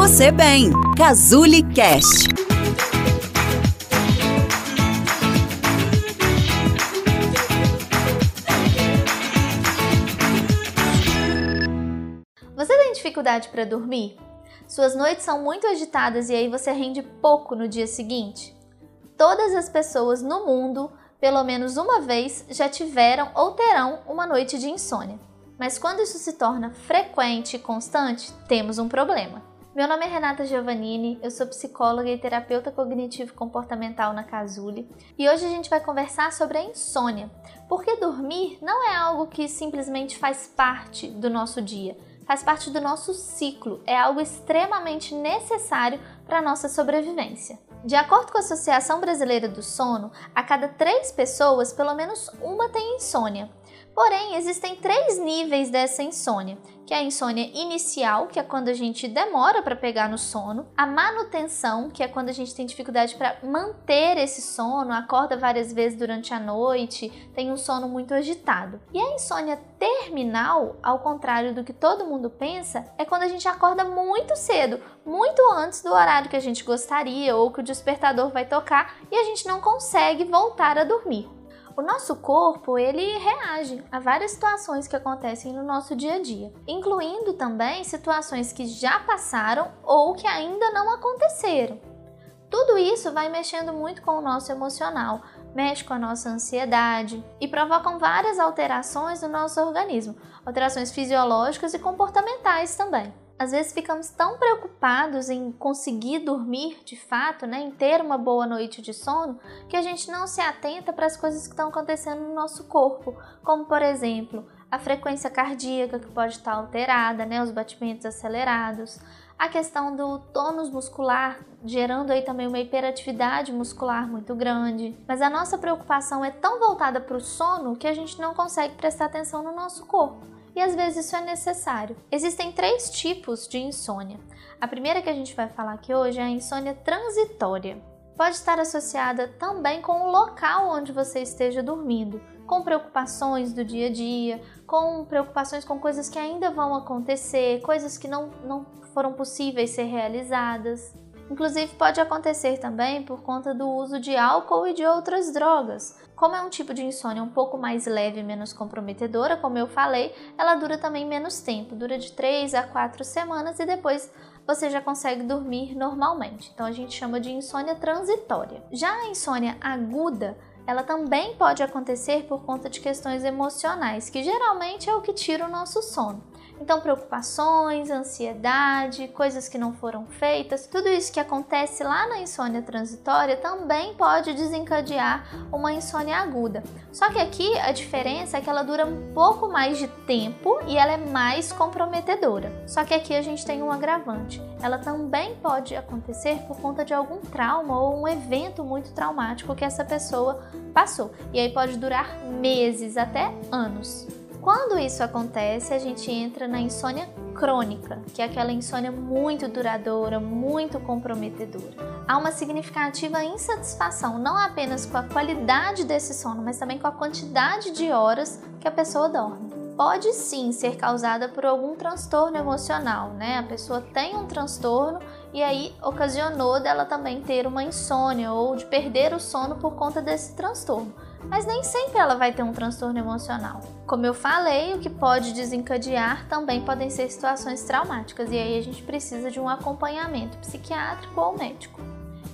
você bem. Cazuli Cast. Você tem dificuldade para dormir? Suas noites são muito agitadas e aí você rende pouco no dia seguinte? Todas as pessoas no mundo, pelo menos uma vez, já tiveram ou terão uma noite de insônia. Mas quando isso se torna frequente e constante, temos um problema. Meu nome é Renata Giovannini, eu sou psicóloga e terapeuta cognitivo comportamental na Casule e hoje a gente vai conversar sobre a insônia. Porque dormir não é algo que simplesmente faz parte do nosso dia, faz parte do nosso ciclo, é algo extremamente necessário para a nossa sobrevivência. De acordo com a Associação Brasileira do Sono, a cada três pessoas, pelo menos uma tem insônia. Porém, existem três níveis dessa insônia, que é a insônia inicial, que é quando a gente demora para pegar no sono, a manutenção, que é quando a gente tem dificuldade para manter esse sono, acorda várias vezes durante a noite, tem um sono muito agitado. E a insônia terminal, ao contrário do que todo mundo pensa, é quando a gente acorda muito cedo, muito antes do horário que a gente gostaria ou que o despertador vai tocar e a gente não consegue voltar a dormir. O nosso corpo, ele reage a várias situações que acontecem no nosso dia a dia, incluindo também situações que já passaram ou que ainda não aconteceram. Tudo isso vai mexendo muito com o nosso emocional, mexe com a nossa ansiedade e provocam várias alterações no nosso organismo, alterações fisiológicas e comportamentais também às vezes ficamos tão preocupados em conseguir dormir de fato, né, em ter uma boa noite de sono, que a gente não se atenta para as coisas que estão acontecendo no nosso corpo, como por exemplo, a frequência cardíaca que pode estar alterada, né, os batimentos acelerados, a questão do tônus muscular, gerando aí também uma hiperatividade muscular muito grande. Mas a nossa preocupação é tão voltada para o sono que a gente não consegue prestar atenção no nosso corpo e às vezes isso é necessário. Existem três tipos de insônia. A primeira que a gente vai falar aqui hoje é a insônia transitória. Pode estar associada também com o local onde você esteja dormindo, com preocupações do dia a dia, com preocupações com coisas que ainda vão acontecer, coisas que não, não foram possíveis ser realizadas. Inclusive, pode acontecer também por conta do uso de álcool e de outras drogas. Como é um tipo de insônia um pouco mais leve e menos comprometedora, como eu falei, ela dura também menos tempo dura de 3 a 4 semanas e depois você já consegue dormir normalmente. Então, a gente chama de insônia transitória. Já a insônia aguda ela também pode acontecer por conta de questões emocionais, que geralmente é o que tira o nosso sono. Então, preocupações, ansiedade, coisas que não foram feitas, tudo isso que acontece lá na insônia transitória também pode desencadear uma insônia aguda. Só que aqui a diferença é que ela dura um pouco mais de tempo e ela é mais comprometedora. Só que aqui a gente tem um agravante. Ela também pode acontecer por conta de algum trauma ou um evento muito traumático que essa pessoa passou. E aí pode durar meses até anos. Quando isso acontece, a gente entra na insônia crônica, que é aquela insônia muito duradoura, muito comprometedora. Há uma significativa insatisfação, não apenas com a qualidade desse sono, mas também com a quantidade de horas que a pessoa dorme. Pode sim ser causada por algum transtorno emocional, né? A pessoa tem um transtorno e aí ocasionou dela também ter uma insônia ou de perder o sono por conta desse transtorno mas nem sempre ela vai ter um transtorno emocional. Como eu falei, o que pode desencadear também podem ser situações traumáticas, e aí a gente precisa de um acompanhamento psiquiátrico ou médico.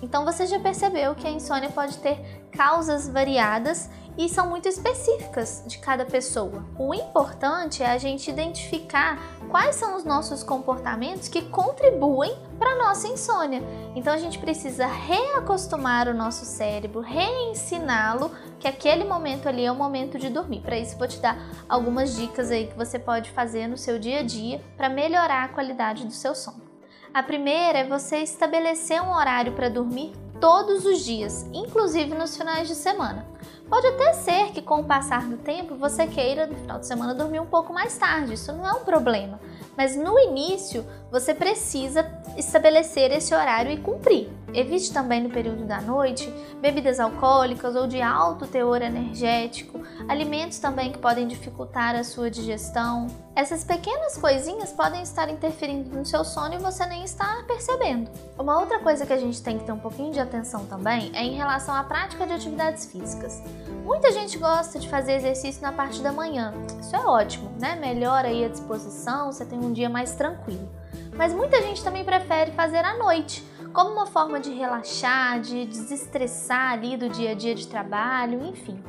Então você já percebeu que a insônia pode ter causas variadas e são muito específicas de cada pessoa. O importante é a gente identificar quais são os nossos comportamentos que contribuem para a nossa insônia. Então a gente precisa reacostumar o nosso cérebro, reensiná-lo que aquele momento ali é o momento de dormir. Para isso vou te dar algumas dicas aí que você pode fazer no seu dia a dia para melhorar a qualidade do seu sono. A primeira é você estabelecer um horário para dormir todos os dias, inclusive nos finais de semana. Pode até ser que com o passar do tempo você queira no final de semana dormir um pouco mais tarde, isso não é um problema. Mas no início você precisa estabelecer esse horário e cumprir. Evite também no período da noite bebidas alcoólicas ou de alto teor energético, alimentos também que podem dificultar a sua digestão. Essas pequenas coisinhas podem estar interferindo no seu sono e você nem está percebendo. Uma outra coisa que a gente tem que ter um pouquinho de atenção também é em relação à prática de atividades físicas. Muita gente gosta de fazer exercício na parte da manhã. Isso é ótimo, né? Melhora aí a disposição, você tem um dia mais tranquilo. Mas muita gente também prefere fazer à noite, como uma forma de relaxar, de desestressar ali do dia a dia de trabalho, enfim.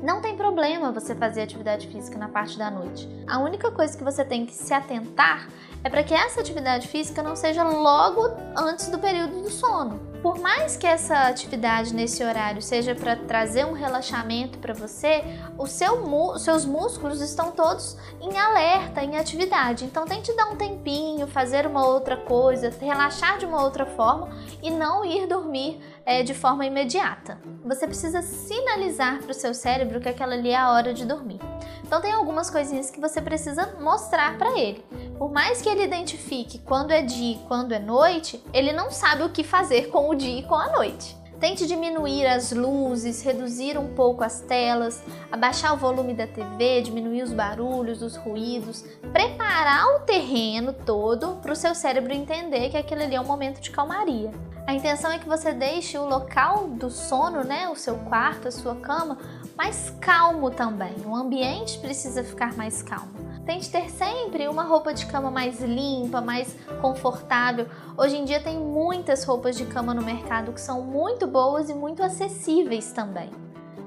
Não tem problema você fazer atividade física na parte da noite. A única coisa que você tem que se atentar é para que essa atividade física não seja logo antes do período do sono. Por mais que essa atividade nesse horário seja para trazer um relaxamento para você, o seu, os seus músculos estão todos em alerta, em atividade. Então tente dar um tempinho, fazer uma outra coisa, relaxar de uma outra forma e não ir dormir é, de forma imediata. Você precisa sinalizar para o seu cérebro que aquela ali é a hora de dormir. Então tem algumas coisinhas que você precisa mostrar para ele. Por mais que ele identifique quando é dia e quando é noite, ele não sabe o que fazer com o dia e com a noite. Tente diminuir as luzes, reduzir um pouco as telas, abaixar o volume da TV, diminuir os barulhos, os ruídos, preparar o terreno todo para o seu cérebro entender que aquele ali é um momento de calmaria. A intenção é que você deixe o local do sono, né, o seu quarto, a sua cama, mais calmo também. O ambiente precisa ficar mais calmo. Tente ter sempre uma roupa de cama mais limpa, mais confortável. Hoje em dia tem muitas roupas de cama no mercado que são muito boas e muito acessíveis também.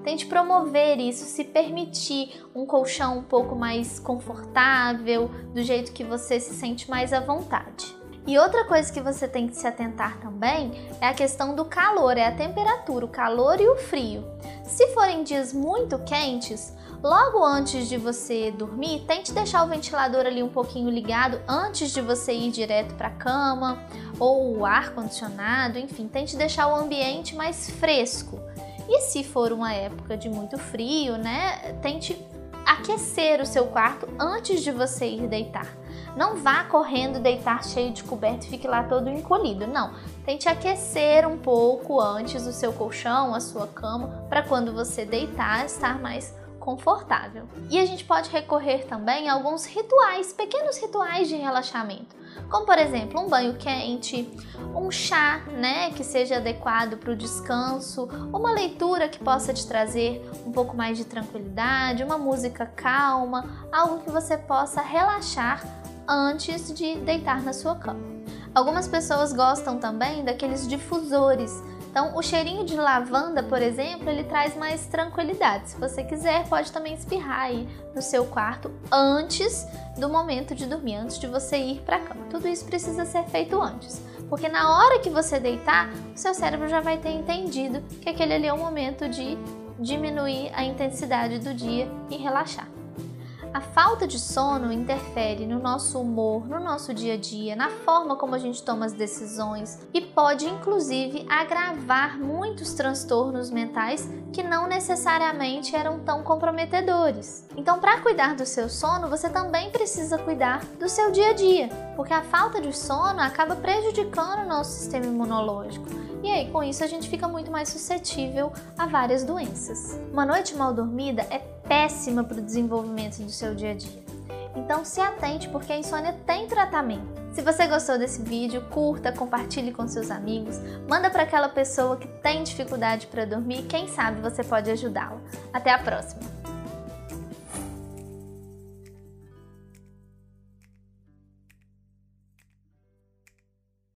Tente promover isso, se permitir um colchão um pouco mais confortável, do jeito que você se sente mais à vontade. E outra coisa que você tem que se atentar também é a questão do calor, é a temperatura, o calor e o frio. Se forem dias muito quentes, logo antes de você dormir, tente deixar o ventilador ali um pouquinho ligado antes de você ir direto para a cama ou o ar condicionado, enfim, tente deixar o ambiente mais fresco. E se for uma época de muito frio, né, tente aquecer o seu quarto antes de você ir deitar. Não vá correndo deitar cheio de coberto e fique lá todo encolhido. Não. Tente aquecer um pouco antes o seu colchão, a sua cama, para quando você deitar estar mais confortável. E a gente pode recorrer também a alguns rituais, pequenos rituais de relaxamento, como por exemplo um banho quente, um chá, né, que seja adequado para o descanso, uma leitura que possa te trazer um pouco mais de tranquilidade, uma música calma, algo que você possa relaxar antes de deitar na sua cama. Algumas pessoas gostam também daqueles difusores então, o cheirinho de lavanda, por exemplo, ele traz mais tranquilidade. Se você quiser, pode também espirrar aí no seu quarto antes do momento de dormir, antes de você ir para a cama. Tudo isso precisa ser feito antes, porque na hora que você deitar, o seu cérebro já vai ter entendido que aquele ali é o momento de diminuir a intensidade do dia e relaxar. A falta de sono interfere no nosso humor, no nosso dia a dia, na forma como a gente toma as decisões e pode inclusive agravar muitos transtornos mentais que não necessariamente eram tão comprometedores. Então, para cuidar do seu sono, você também precisa cuidar do seu dia a dia, porque a falta de sono acaba prejudicando o nosso sistema imunológico. E aí, com isso, a gente fica muito mais suscetível a várias doenças. Uma noite mal dormida é péssima para o desenvolvimento do seu dia a dia. Então se atente porque a insônia tem tratamento. Se você gostou desse vídeo, curta, compartilhe com seus amigos, manda para aquela pessoa que tem dificuldade para dormir, quem sabe você pode ajudá-la. Até a próxima.